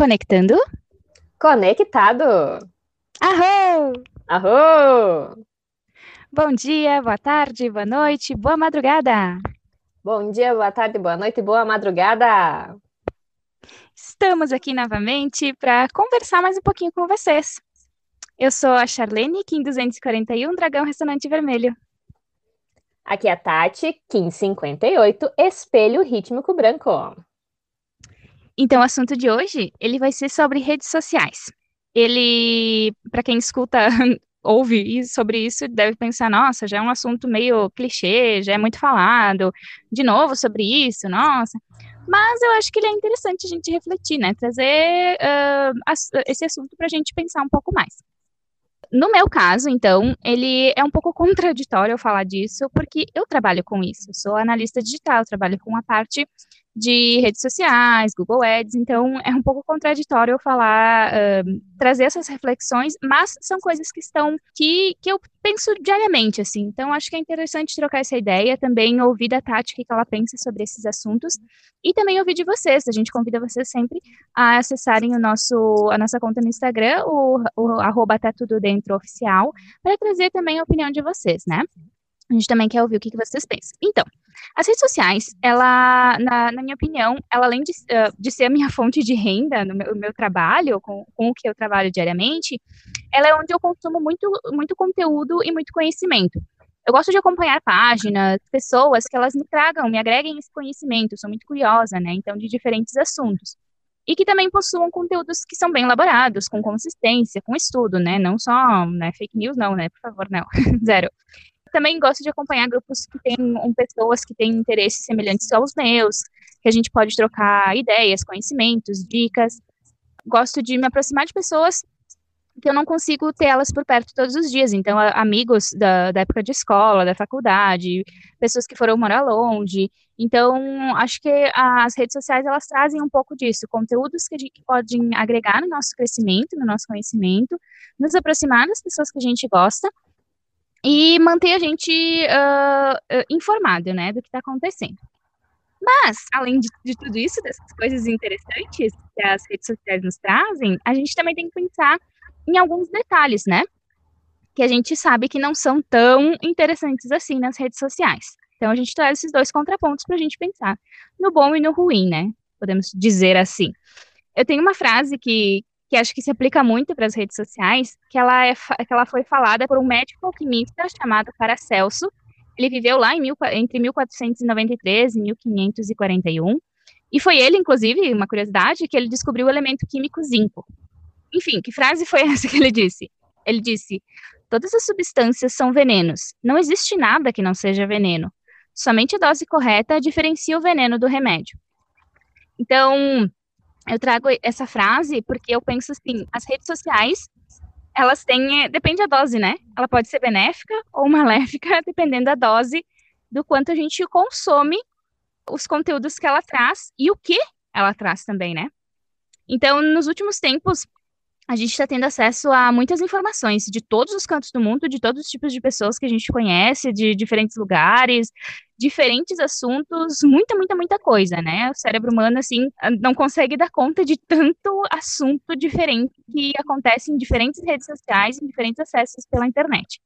Conectando? Conectado! Arro! Arro! Bom dia, boa tarde, boa noite, boa madrugada! Bom dia, boa tarde, boa noite, boa madrugada! Estamos aqui novamente para conversar mais um pouquinho com vocês. Eu sou a Charlene, Kim 241, Dragão Ressonante Vermelho. Aqui é a Tati, Kim 58, Espelho Rítmico Branco. Então, o assunto de hoje, ele vai ser sobre redes sociais. Ele, para quem escuta, ouve sobre isso, deve pensar, nossa, já é um assunto meio clichê, já é muito falado, de novo sobre isso, nossa. Mas eu acho que ele é interessante a gente refletir, né? Trazer uh, esse assunto para a gente pensar um pouco mais. No meu caso, então, ele é um pouco contraditório eu falar disso, porque eu trabalho com isso. Sou analista digital, trabalho com a parte de redes sociais, Google Ads, então é um pouco contraditório eu falar, uh, trazer essas reflexões, mas são coisas que estão, que, que eu penso diariamente, assim, então acho que é interessante trocar essa ideia, também ouvir da Tati o que ela pensa sobre esses assuntos, e também ouvir de vocês, a gente convida vocês sempre a acessarem o nosso, a nossa conta no Instagram, o, o arroba tá tudo dentro oficial, para trazer também a opinião de vocês, né? A gente também quer ouvir o que, vocês pensam. Então, as redes sociais, ela, na, na minha opinião, ela além de, uh, de, ser a minha fonte de renda no meu, meu trabalho, com, com, o que eu trabalho diariamente, ela é onde eu consumo muito, muito conteúdo e muito conhecimento. Eu gosto de acompanhar páginas, pessoas que elas me tragam, me agreguem esse conhecimento, eu sou muito curiosa, né, então, de diferentes assuntos. E que também possuam conteúdos que são bem elaborados, com consistência, com estudo, né, não só, né, fake news não, né, por favor, não, zero também gosto de acompanhar grupos que têm um, pessoas que têm interesses semelhantes aos meus, que a gente pode trocar ideias, conhecimentos, dicas. Gosto de me aproximar de pessoas que eu não consigo ter elas por perto todos os dias. Então, amigos da, da época de escola, da faculdade, pessoas que foram morar longe. Então, acho que as redes sociais, elas trazem um pouco disso, conteúdos que, a gente, podem agregar no nosso crescimento, no nosso conhecimento, nos aproximar das pessoas que a gente gosta, e manter a gente uh, informado, né, do que está acontecendo. Mas, além de, de, tudo isso, dessas coisas interessantes que as redes sociais nos trazem, a gente também tem que pensar em alguns detalhes, né? Que a gente sabe que não são tão interessantes assim nas redes sociais. Então, a gente traz esses dois contrapontos para a gente pensar no bom e no ruim, né? Podemos dizer assim. Eu tenho uma frase que, que acho que se aplica muito para as redes sociais, que ela, é, que ela foi falada por um médico alquimista chamado Paracelso. Ele viveu lá em mil, entre 1493 e 1541. E foi ele, inclusive, uma curiosidade, que ele descobriu o elemento químico zinco. Enfim, que frase foi essa que ele disse? Ele disse: Todas as substâncias são venenos. Não existe nada que não seja veneno. Somente a dose correta diferencia o veneno do remédio. Então, eu trago essa frase porque eu penso assim, as redes sociais, elas têm, eh, depende da dose, né? Ela pode ser benéfica ou maléfica, dependendo da dose do quanto a gente consome os conteúdos que ela traz e o que ela traz também, né? Então, nos últimos tempos, a gente está tendo acesso a muitas informações de todos os cantos do mundo, de todos os tipos de pessoas que a gente conhece, de diferentes lugares, diferentes assuntos, muita, muita, muita coisa, né? O cérebro humano, assim, não consegue dar conta de tanto assunto diferente que acontece em diferentes redes sociais, em diferentes acessos pela internet.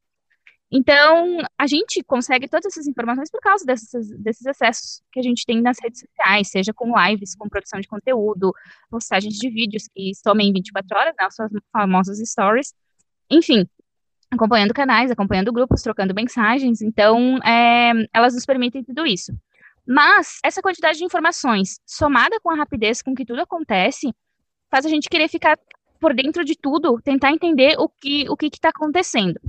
Então, a gente consegue todas essas informações por causa desses, acessos que a gente tem nas redes sociais, seja com lives, com produção de conteúdo, postagens de vídeos que somem 24 horas, né, suas famosas stories, enfim, acompanhando canais, acompanhando grupos, trocando mensagens, então, é, elas nos permitem tudo isso. Mas, essa quantidade de informações, somada com a rapidez com que tudo acontece, faz a gente querer ficar por dentro de tudo, tentar entender o que o que está acontecendo.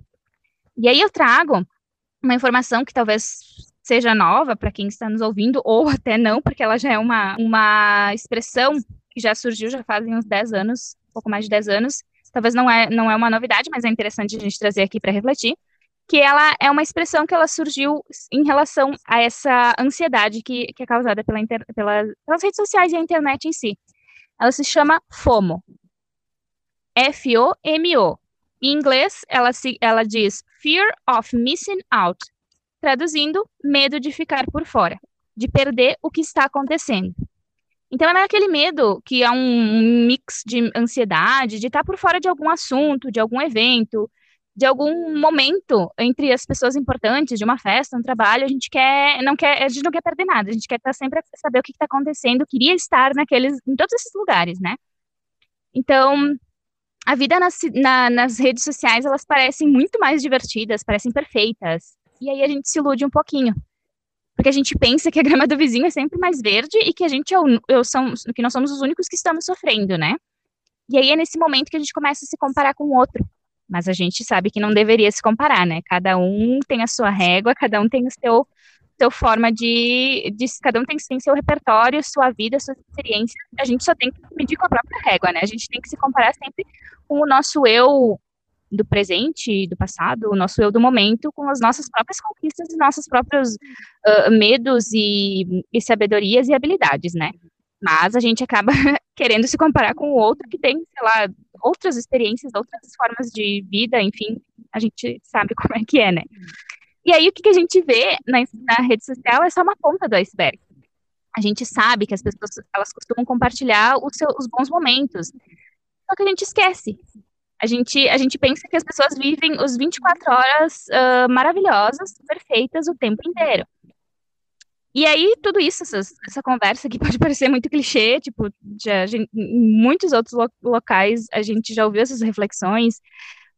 E aí eu trago uma informação que talvez seja nova para quem está nos ouvindo, ou até não, porque ela já é uma, uma expressão que já surgiu já fazem uns 10 anos, um pouco mais de 10 anos. Talvez não é, não é uma novidade, mas é interessante a gente trazer aqui para refletir. Que ela é uma expressão que ela surgiu em relação a essa ansiedade que, que é causada pela inter, pela, pelas redes sociais e a internet em si. Ela se chama FOMO. F-O-M-O. Em inglês, ela, se, ela diz Fear of Missing Out, traduzindo, medo de ficar por fora, de perder o que está acontecendo. Então é aquele medo que é um mix de ansiedade, de estar por fora de algum assunto, de algum evento, de algum momento entre as pessoas importantes, de uma festa, um trabalho, a gente quer, não quer, a gente não quer perder nada, a gente quer estar sempre saber o que está acontecendo, queria estar naqueles, em todos esses lugares, né? Então, a vida nas, na, nas redes sociais, elas parecem muito mais divertidas, parecem perfeitas, e aí a gente se ilude um pouquinho, porque a gente pensa que a grama do vizinho é sempre mais verde e que a gente é o, eu são, que nós somos os únicos que estamos sofrendo, né? E aí é nesse momento que a gente começa a se comparar com o outro. Mas a gente sabe que não deveria se comparar, né? Cada um tem a sua régua, cada um tem o seu, seu forma de, de cada um tem, tem seu repertório, sua vida, sua experiência. A gente só tem que medir com a própria régua, né? A gente tem que se comparar sempre com o nosso eu do presente, do passado, o nosso eu do momento, com as nossas próprias conquistas e nossos próprios uh, medos e, e sabedorias e habilidades, né? Mas a gente acaba querendo se comparar com o outro que tem, sei lá, outras experiências, outras formas de vida, enfim, a gente sabe como é que é, né? E aí o que, que a gente vê na, na rede social é só uma ponta do iceberg. A gente sabe que as pessoas elas costumam compartilhar os, seus, os bons momentos, só que a gente esquece. A gente, a gente pensa que as pessoas vivem os 24 horas uh, maravilhosas, perfeitas, o tempo inteiro. E aí, tudo isso, essa, essa conversa que pode parecer muito clichê, tipo, já, gente, em muitos outros lo locais a gente já ouviu essas reflexões,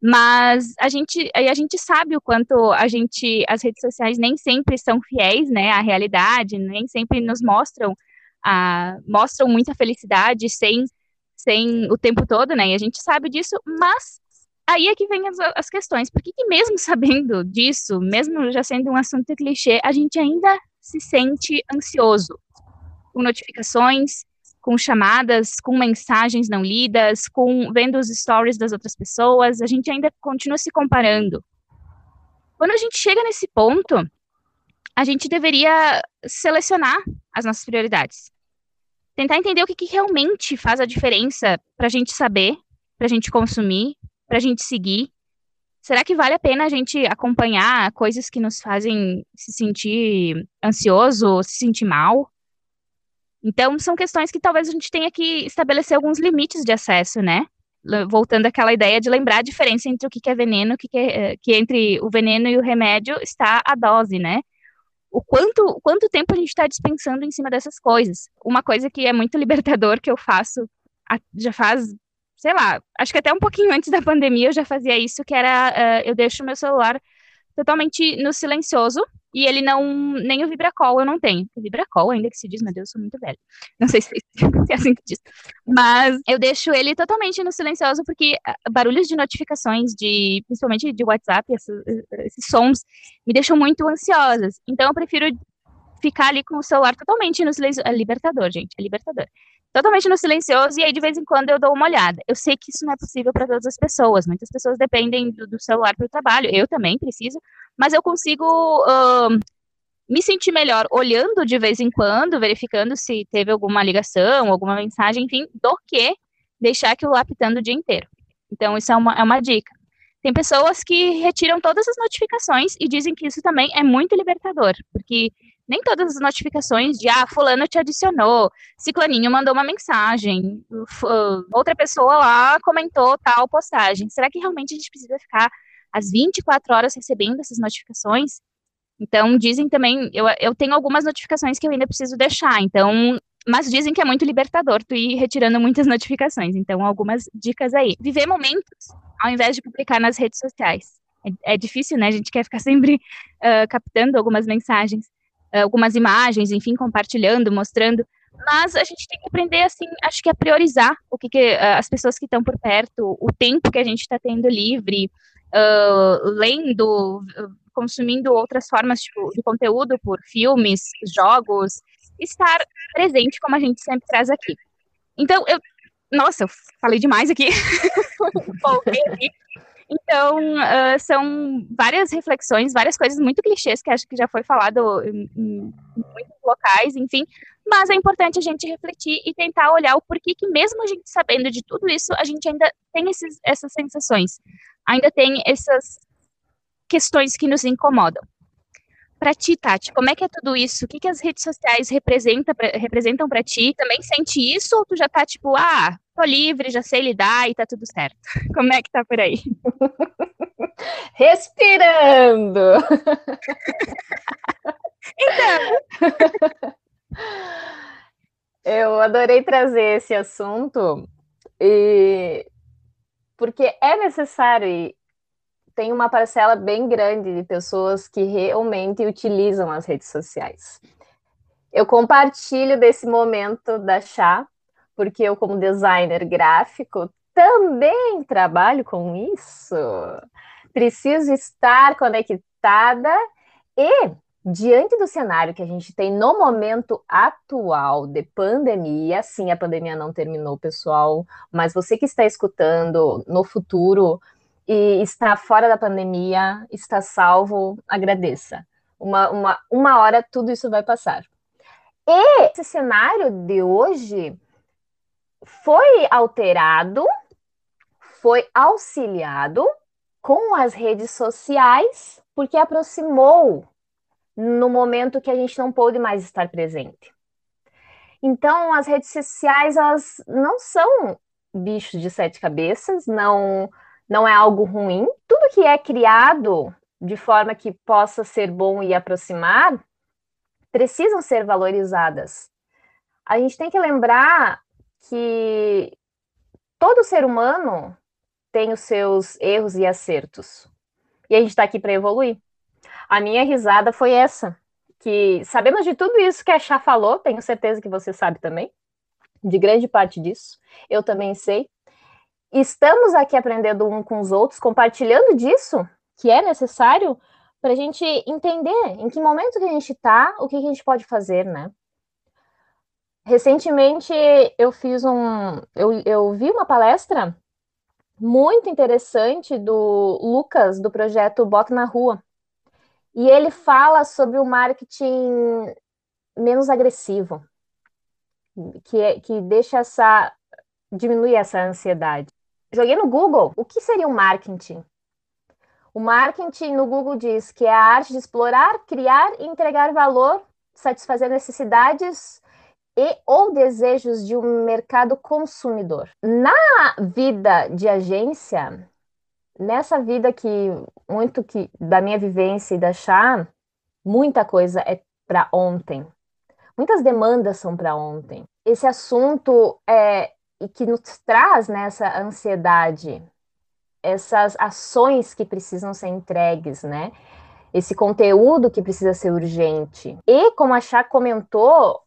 mas a gente, a gente sabe o quanto a gente, as redes sociais nem sempre são fiéis, né, à realidade, nem sempre nos mostram, a, mostram muita felicidade sem, sem o tempo todo, né, e a gente sabe disso, mas aí é que vem as, as questões, por que, que mesmo sabendo disso, mesmo já sendo um assunto clichê, a gente ainda se sente ansioso? Com notificações, com chamadas, com mensagens não lidas, com vendo os stories das outras pessoas, a gente ainda continua se comparando. Quando a gente chega nesse ponto, a gente deveria selecionar as nossas prioridades. Tentar entender o que, que realmente faz a diferença para a gente saber, para a gente consumir, para a gente seguir será que vale a pena a gente acompanhar coisas que nos fazem se sentir ansioso, se sentir mal? Então, são questões que talvez a gente tenha que estabelecer alguns limites de acesso, né? Voltando àquela ideia de lembrar a diferença entre o que é veneno, que, é, que entre o veneno e o remédio está a dose, né? O quanto, quanto tempo a gente está dispensando em cima dessas coisas. Uma coisa que é muito libertador que eu faço já faz sei lá, acho que até um pouquinho antes da pandemia eu já fazia isso, que era, uh, eu deixo o meu celular totalmente no silencioso, e ele não, nem o vibracol eu não tenho. O vibracol ainda que se diz, meu Deus, eu sou muito velha. Não sei se, é assim que diz. Mas eu deixo ele totalmente no silencioso, porque barulhos de notificações, de principalmente de WhatsApp, esses, esses sons, me deixam muito ansiosas. Então eu prefiro ficar ali com o celular totalmente no silêncio. É libertador, gente, é libertador totalmente no silencioso e aí de vez em quando eu dou uma olhada. Eu sei que isso não é possível para todas as pessoas. Muitas pessoas dependem do, do celular para o trabalho. Eu também preciso, mas eu consigo uh, me sentir melhor olhando de vez em quando, verificando se teve alguma ligação, alguma mensagem, enfim, do que deixar aquilo lá pitando o dia inteiro. Então, isso é uma, é uma dica. Tem pessoas que retiram todas as notificações e dizem que isso também é muito libertador, porque nem todas as notificações de, ah, fulano te adicionou, ciclaninho mandou uma mensagem, outra pessoa lá comentou tal postagem. Será que realmente a gente precisa ficar às 24 horas recebendo essas notificações? Então, dizem também, eu, eu tenho algumas notificações que eu ainda preciso deixar, então, mas dizem que é muito libertador tu ir retirando muitas notificações, então, algumas dicas aí. Viver momentos, ao invés de publicar nas redes sociais. É, é difícil, né? A gente quer ficar sempre uh, captando algumas mensagens. Eh, algumas imagens, enfim, compartilhando, mostrando. Mas a gente tem que aprender, assim, acho que a priorizar o que, que uh, as pessoas que estão por perto, o tempo que a gente está tendo livre, uh, lendo, consumindo outras formas de, de conteúdo por filmes, jogos, estar presente como a gente sempre traz aqui. Então, eu, nossa, eu falei demais aqui. aqui. Então, uh, são várias reflexões, várias coisas muito clichês que acho que já foi falado em, em, muitos locais, enfim, mas é importante a gente refletir e tentar olhar o porquê que mesmo a gente sabendo de tudo isso, a gente ainda tem esses, essas sensações, ainda tem essas questões que nos incomodam. Para ti, Tati, como é que é tudo isso? O que, que as redes sociais representam para ti? Também sente isso ou tu já tá tipo, ah, tô livre, já sei lidar e tá tudo certo? Como é que tá por aí? Respirando! então. Eu adorei trazer esse assunto e porque é necessário e tem uma parcela bem grande de pessoas que realmente utilizam as redes sociais. Eu compartilho desse momento da chá, porque eu, como designer gráfico, também trabalho com isso. Preciso estar conectada e diante do cenário que a gente tem no momento atual de pandemia, sim, a pandemia não terminou, pessoal, mas você que está escutando no futuro e está fora da pandemia, está salvo, agradeça. Uma, uma, uma hora tudo isso vai passar. E esse cenário de hoje foi alterado, foi auxiliado com as redes sociais, porque aproximou no momento que a gente não pôde mais estar presente. Então, as redes sociais, elas não são bichos de sete cabeças, não, não é algo ruim. Tudo que é criado de forma que possa ser bom e aproximar, precisam ser valorizadas. A gente tem que lembrar que todo ser humano tem os seus erros e acertos. E a gente está aqui para evoluir. A minha risada foi essa, que sabemos de tudo isso que a Chá falou, tenho certeza que você sabe também, de grande parte disso, eu também sei. Estamos aqui aprendendo um com os outros, compartilhando disso, que é necessário para a gente entender em que momento que a gente está, o que, que a gente pode fazer, né? Recentemente eu fiz um. Eu, eu vi uma palestra muito interessante do Lucas, do projeto Bota na Rua. E ele fala sobre o marketing menos agressivo, que, é, que deixa essa. diminui essa ansiedade. Joguei no Google o que seria o marketing. O marketing no Google diz que é a arte de explorar, criar e entregar valor, satisfazer necessidades e ou desejos de um mercado consumidor. Na vida de agência, nessa vida que muito que da minha vivência e da chá, muita coisa é para ontem. Muitas demandas são para ontem. Esse assunto é que nos traz nessa né, ansiedade, essas ações que precisam ser entregues, né? Esse conteúdo que precisa ser urgente. E como a Chá comentou,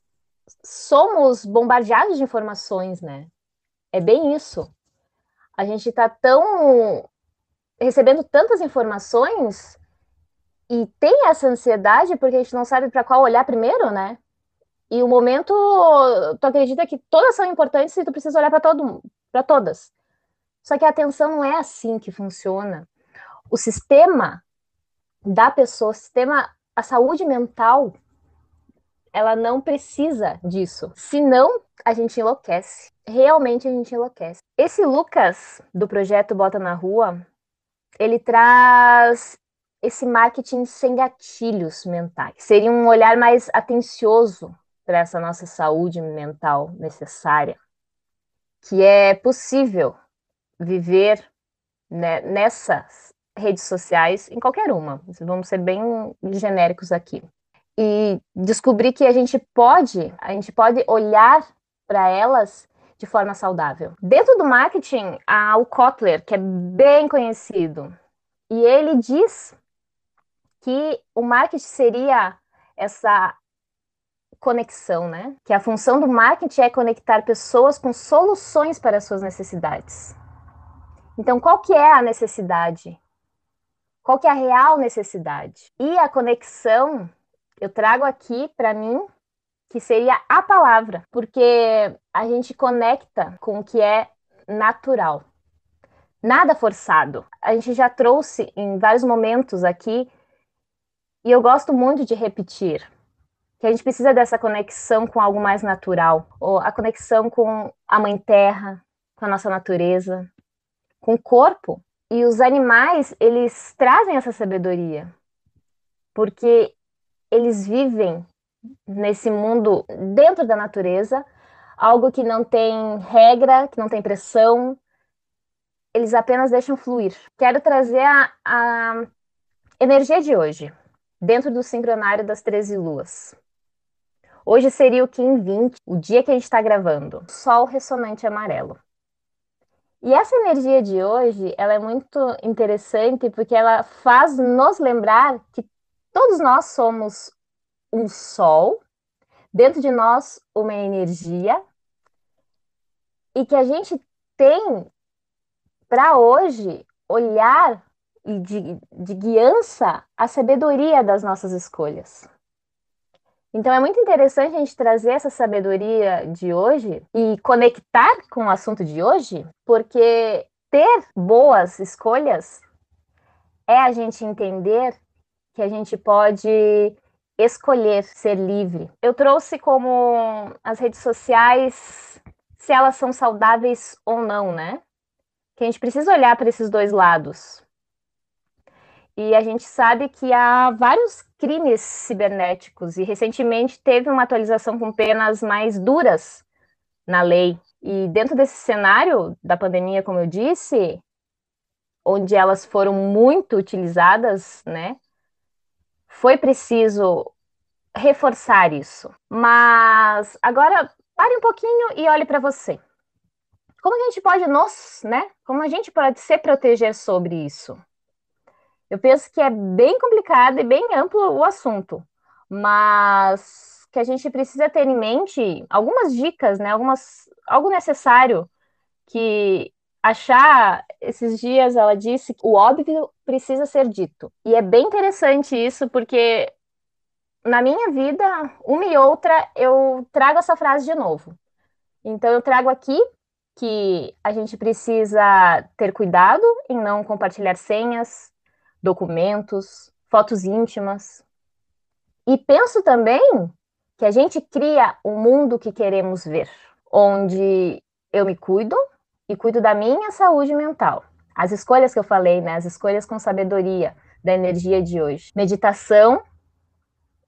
somos bombardeados de informações, né? É bem isso. A gente está tão recebendo tantas informações e tem essa ansiedade porque a gente não sabe para qual olhar primeiro, né? E o momento, tu acredita que todas são importantes e tu precisa olhar para todo, para todas. Só que a atenção não é assim que funciona. O sistema da pessoa, o sistema, a saúde mental, ela não precisa disso. Senão, a gente enlouquece. Realmente a gente enlouquece. Esse Lucas do projeto Bota na Rua, ele traz esse marketing sem gatilhos mentais. Seria um olhar mais atencioso para essa nossa saúde mental necessária, que é possível viver né, nessas redes sociais, em qualquer uma, vamos ser bem genéricos aqui, e descobrir que a gente pode, a gente pode olhar para elas de forma saudável. Dentro do marketing, há o Kotler, que é bem conhecido, e ele diz que o marketing seria essa conexão, né? Que a função do marketing é conectar pessoas com soluções para as suas necessidades. Então, qual que é a necessidade? Qual que é a real necessidade? E a conexão, eu trago aqui para mim que seria a palavra, porque a gente conecta com o que é natural. Nada forçado. A gente já trouxe em vários momentos aqui, e eu gosto muito de repetir, que a gente precisa dessa conexão com algo mais natural, ou a conexão com a mãe terra, com a nossa natureza, com o corpo. E os animais, eles trazem essa sabedoria, porque eles vivem nesse mundo dentro da natureza, algo que não tem regra, que não tem pressão, eles apenas deixam fluir. Quero trazer a, a energia de hoje, dentro do sincronário das 13 luas. Hoje seria o Kim 20, o dia que a gente está gravando. Sol ressonante amarelo. E essa energia de hoje, ela é muito interessante porque ela faz nos lembrar que todos nós somos um sol, dentro de nós uma energia, e que a gente tem para hoje olhar de, de guiança a sabedoria das nossas escolhas. Então é muito interessante a gente trazer essa sabedoria de hoje e conectar com o assunto de hoje, porque ter boas escolhas é a gente entender que a gente pode escolher ser livre. Eu trouxe como as redes sociais, se elas são saudáveis ou não, né? Que a gente precisa olhar para esses dois lados. E a gente sabe que há vários crimes cibernéticos e recentemente teve uma atualização com penas mais duras na lei. E dentro desse cenário da pandemia, como eu disse, onde elas foram muito utilizadas, né? Foi preciso reforçar isso. Mas agora pare um pouquinho e olhe para você. Como a gente pode nos, né? Como a gente pode se proteger sobre isso? Eu penso que é bem complicado e bem amplo o assunto, mas que a gente precisa ter em mente algumas dicas, né? Algumas, algo necessário que achar esses dias ela disse que o óbvio precisa ser dito. E é bem interessante isso porque na minha vida, uma e outra, eu trago essa frase de novo. Então eu trago aqui que a gente precisa ter cuidado em não compartilhar senhas, documentos, fotos íntimas. E penso também que a gente cria o um mundo que queremos ver, onde eu me cuido e cuido da minha saúde mental. As escolhas que eu falei, né, as escolhas com sabedoria da energia de hoje. Meditação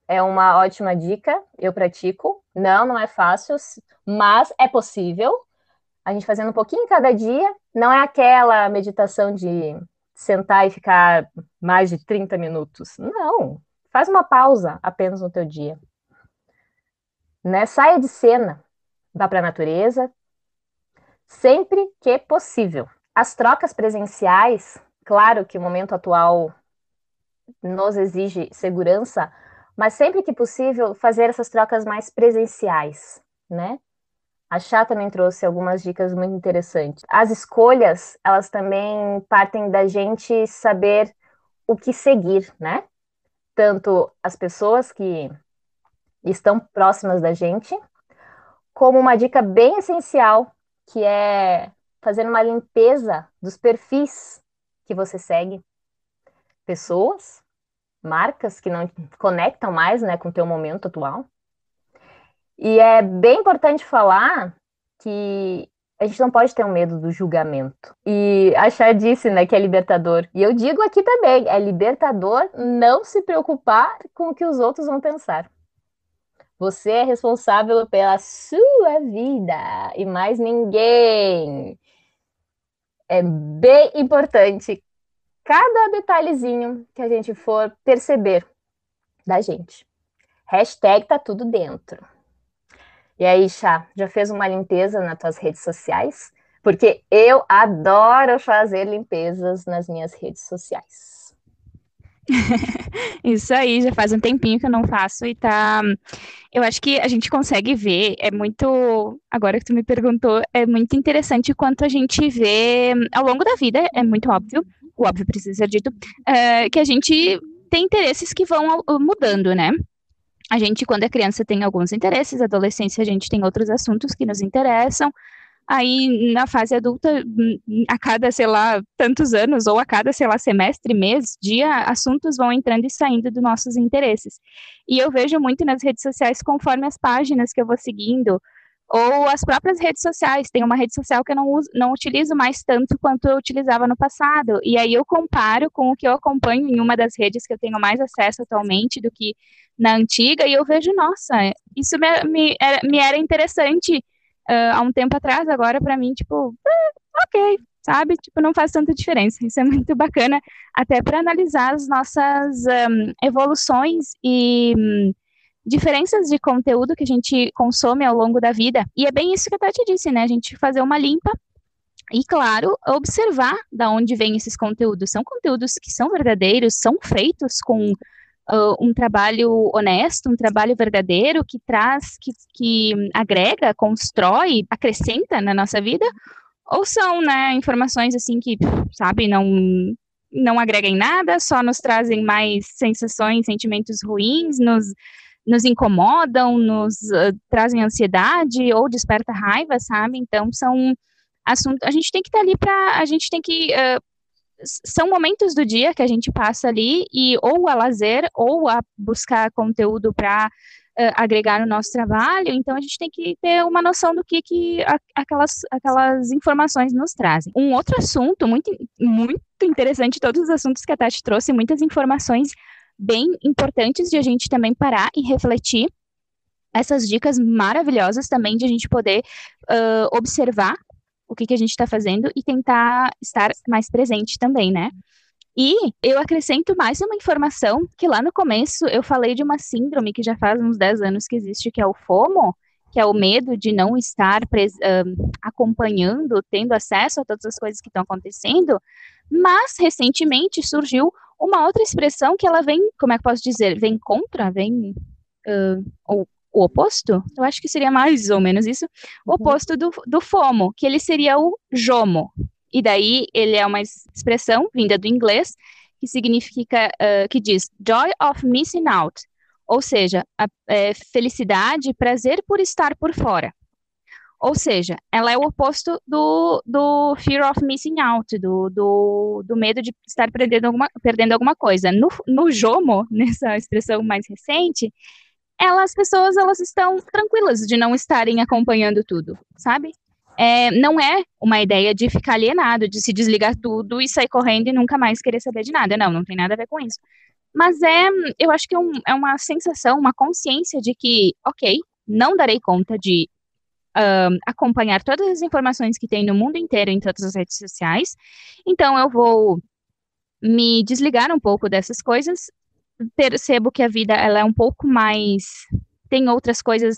é uma ótima dica, eu pratico. Não, não é fácil, mas é possível. A gente fazendo um pouquinho cada dia, não é aquela meditação de sentar e ficar mais de 30 minutos. Não, faz uma pausa apenas no teu dia. Né? Saia de cena, vá para a natureza, sempre que possível. As trocas presenciais, claro que o momento atual nos exige segurança, mas sempre que possível fazer essas trocas mais presenciais, né? A Chá também trouxe algumas dicas muito interessantes. As escolhas, elas também partem da gente saber o que seguir, né? Tanto as pessoas que estão próximas da gente, como uma dica bem essencial, que é fazer uma limpeza dos perfis que você segue. Pessoas, marcas que não conectam mais né, com o teu momento atual. E é bem importante falar que a gente não pode ter um medo do julgamento. E a Chá disse, né, que é libertador. E eu digo aqui também, é libertador não se preocupar com o que os outros vão pensar. Você é responsável pela sua vida e mais ninguém. É bem importante cada detalhezinho que a gente for perceber da gente. Hashtag tá tudo dentro. E aí, Chá, já fez uma limpeza nas tuas redes sociais? Porque eu adoro fazer limpezas nas minhas redes sociais. Isso aí, já faz um tempinho que eu não faço e tá. Eu acho que a gente consegue ver, é muito. Agora que tu me perguntou, é muito interessante quanto a gente vê ao longo da vida, é muito óbvio, o óbvio precisa ser dito, é, que a gente tem interesses que vão mudando, né? A gente, quando é criança, tem alguns interesses, adolescência, a gente tem outros assuntos que nos interessam. Aí, na fase adulta, a cada, sei lá, tantos anos, ou a cada, sei lá, semestre, mês, dia, assuntos vão entrando e saindo dos nossos interesses. E eu vejo muito nas redes sociais, conforme as páginas que eu vou seguindo, ou as próprias redes sociais. Tem uma rede social que eu não, uso, não utilizo mais tanto quanto eu utilizava no passado. E aí eu comparo com o que eu acompanho em uma das redes que eu tenho mais acesso atualmente do que na antiga, e eu vejo, nossa, isso me, me, era, me era interessante uh, há um tempo atrás, agora para mim, tipo, ah, ok, sabe? Tipo, não faz tanta diferença. Isso é muito bacana, até para analisar as nossas um, evoluções e um, diferenças de conteúdo que a gente consome ao longo da vida. E é bem isso que a Tati disse, né? A gente fazer uma limpa e, claro, observar da onde vêm esses conteúdos. São conteúdos que são verdadeiros, são feitos com uh, um trabalho honesto, um trabalho verdadeiro que traz, que, que agrega, constrói, acrescenta na nossa vida, ou são, né, informações assim que, sabe, não não agregam nada, só nos trazem mais sensações, sentimentos ruins, nos nos incomodam, nos uh, trazem ansiedade ou desperta raiva, sabe? Então são assuntos. A gente tem que estar tá ali para. A gente tem que. Uh, são momentos do dia que a gente passa ali e ou a lazer ou a buscar conteúdo para uh, agregar no nosso trabalho. Então a gente tem que ter uma noção do que, que a, aquelas, aquelas informações nos trazem. Um outro assunto muito, muito interessante, todos os assuntos que a Tati trouxe, muitas informações bem importantes de a gente também parar e refletir. Essas dicas maravilhosas também de a gente poder uh, observar o que, que a gente está fazendo e tentar estar mais presente também, né? E eu acrescento mais uma informação que lá no começo eu falei de uma síndrome que já faz uns 10 anos que existe, que é o FOMO, que é o medo de não estar acompanhando, tendo acesso a todas as coisas que estão acontecendo, mas recentemente surgiu uma outra expressão que ela vem, como é que posso dizer, vem contra, vem uh, o, o, oposto? Eu acho que seria mais ou menos isso, o uhum. oposto do, do FOMO, que ele seria o JOMO. E daí ele é uma expressão vinda do inglês que significa, uh, que diz joy of missing out, ou seja, a, é, felicidade, prazer por estar por fora. Ou seja, ela é o oposto do, do fear of missing out, do, do, do medo de estar perdendo alguma, perdendo alguma coisa. No, no JOMO, nessa expressão mais recente, elas, as pessoas elas estão tranquilas de não estarem acompanhando tudo, sabe? É, não é uma ideia de ficar alienado, de se desligar tudo e sair correndo e nunca mais querer saber de nada. Não, não tem nada a ver com isso. Mas é, eu acho que é, um, é uma sensação, uma consciência de que, ok, não darei conta de uh, acompanhar todas as informações que tem no mundo inteiro em todas as redes sociais. Então, eu vou me desligar um pouco dessas coisas. Percebo que a vida ela é um pouco mais tem outras coisas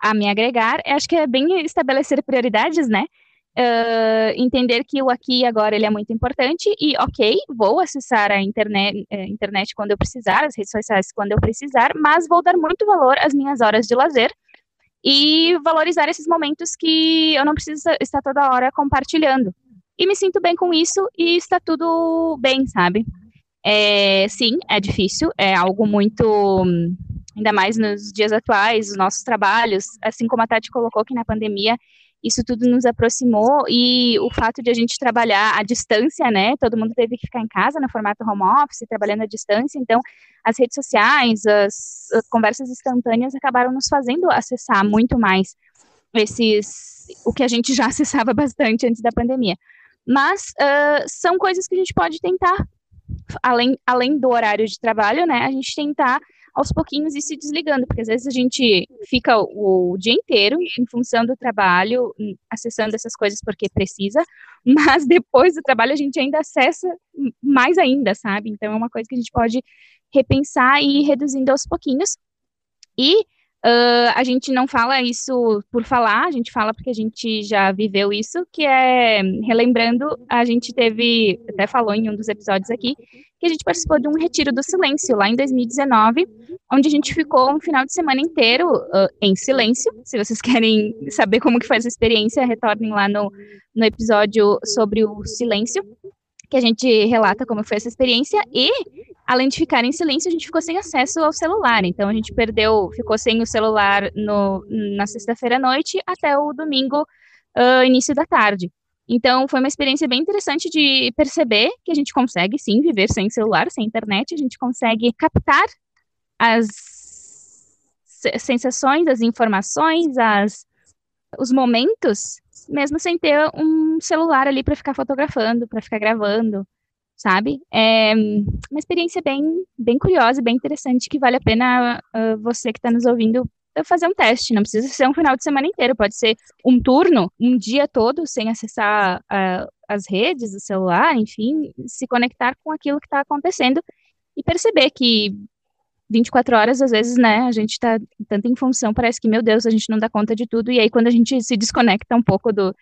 a me agregar. Eu acho que é bem estabelecer prioridades, né? Uh, entender que o aqui e agora ele é muito importante e ok, vou acessar a internet, eh, internet quando eu precisar, as redes sociais quando eu precisar, mas vou dar muito valor às minhas horas de lazer e valorizar esses momentos que eu não preciso estar toda hora compartilhando. E me sinto bem com isso e está tudo bem, sabe? É, sim, é difícil, é algo muito. Ainda mais nos dias atuais, os nossos trabalhos, assim como a Tati colocou que na pandemia isso tudo nos aproximou e o fato de a gente trabalhar à distância, né? Todo mundo teve que ficar em casa no formato home office, trabalhando à distância, então as redes sociais, as, as conversas instantâneas acabaram nos fazendo acessar muito mais esses o que a gente já acessava bastante antes da pandemia. Mas uh, são coisas que a gente pode tentar, além, além do horário de trabalho, né? A gente tentar aos pouquinhos ir se desligando, porque às vezes a gente fica o, o dia inteiro em função do trabalho, acessando essas coisas porque precisa, mas depois do trabalho a gente ainda acessa mais ainda, sabe? Então é uma coisa que a gente pode repensar e ir reduzindo aos pouquinhos. E Uh, a gente não fala isso por falar, a gente fala porque a gente já viveu isso, que é, relembrando, a gente teve, até falou em um dos episódios aqui, que a gente participou de um retiro do silêncio lá em 2019, onde a gente ficou um final de semana inteiro uh, em silêncio. Se vocês querem saber como que foi essa experiência, retornem lá no, no episódio sobre o silêncio, que a gente relata como foi essa experiência, e além de ficar em silêncio, a gente ficou sem acesso ao celular. Então a gente perdeu, ficou sem o celular no, na sexta-feira à noite até o domingo, uh, início da tarde. Então foi uma experiência bem interessante de perceber que a gente consegue sim viver sem celular, sem internet, a gente consegue captar as sensações, as informações, as os momentos, mesmo sem ter um celular ali para ficar fotografando, para ficar gravando, sabe? É uma experiência bem, bem curiosa, bem interessante, que vale a pena uh, você que está nos ouvindo fazer um teste. Não precisa ser um final de semana inteiro, pode ser um turno, um dia todo, sem acessar uh, as redes, o celular, enfim, se conectar com aquilo que está acontecendo e perceber que 24 horas, às vezes, né, a gente tá tanto em função, parece que, meu Deus, a gente não dá conta de tudo, e aí quando a gente se desconecta um pouco do,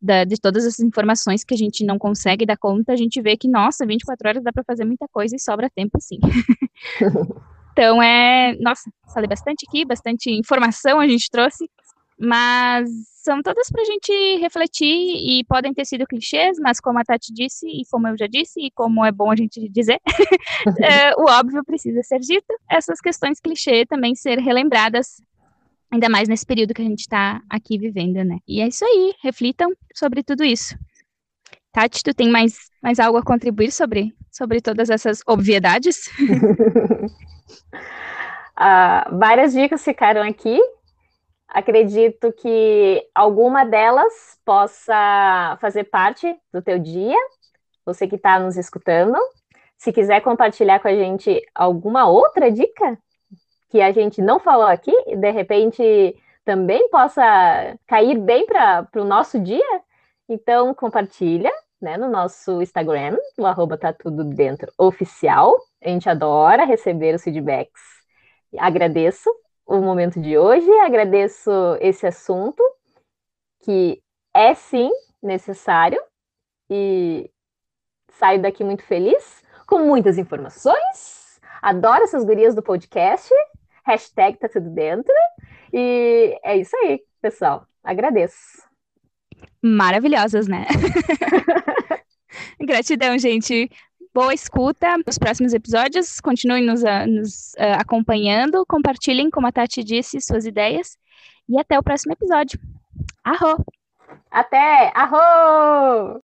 da, de todas essas informações que a gente não consegue dar conta, a gente vê que, nossa, 24 horas dá para fazer muita coisa e sobra tempo, sim. então, é, nossa, falei bastante aqui, bastante informação a gente trouxe, mas são todas para a gente refletir e podem ter sido clichês, mas como a Tati disse e como eu já disse e como é bom a gente dizer, é, o óbvio precisa ser dito. Essas questões clichê também ser relembradas, ainda mais nesse período que a gente está aqui vivendo, né? E é isso aí, reflitam sobre tudo isso. Tati, tu tem mais, mais algo a contribuir sobre, sobre todas essas obviedades? uh, várias dicas ficaram aqui Acredito que alguma delas possa fazer parte do teu dia, você que está nos escutando. Se quiser compartilhar com a gente alguma outra dica que a gente não falou aqui, de repente também possa cair bem para o nosso dia, então compartilha né, no nosso Instagram, o arroba tá tudo dentro oficial. A gente adora receber os feedbacks. Agradeço o momento de hoje. Agradeço esse assunto, que é sim necessário, e saio daqui muito feliz, com muitas informações. Adoro essas gurias do podcast. Hashtag tá tudo dentro. E é isso aí, pessoal. Agradeço. Maravilhosas, né? Gratidão, gente boa escuta nos próximos episódios. Continuem nos, uh, nos uh, acompanhando. Compartilhem, como a Tati disse, suas ideias. E até o próximo episódio. Arro! Até! Arro!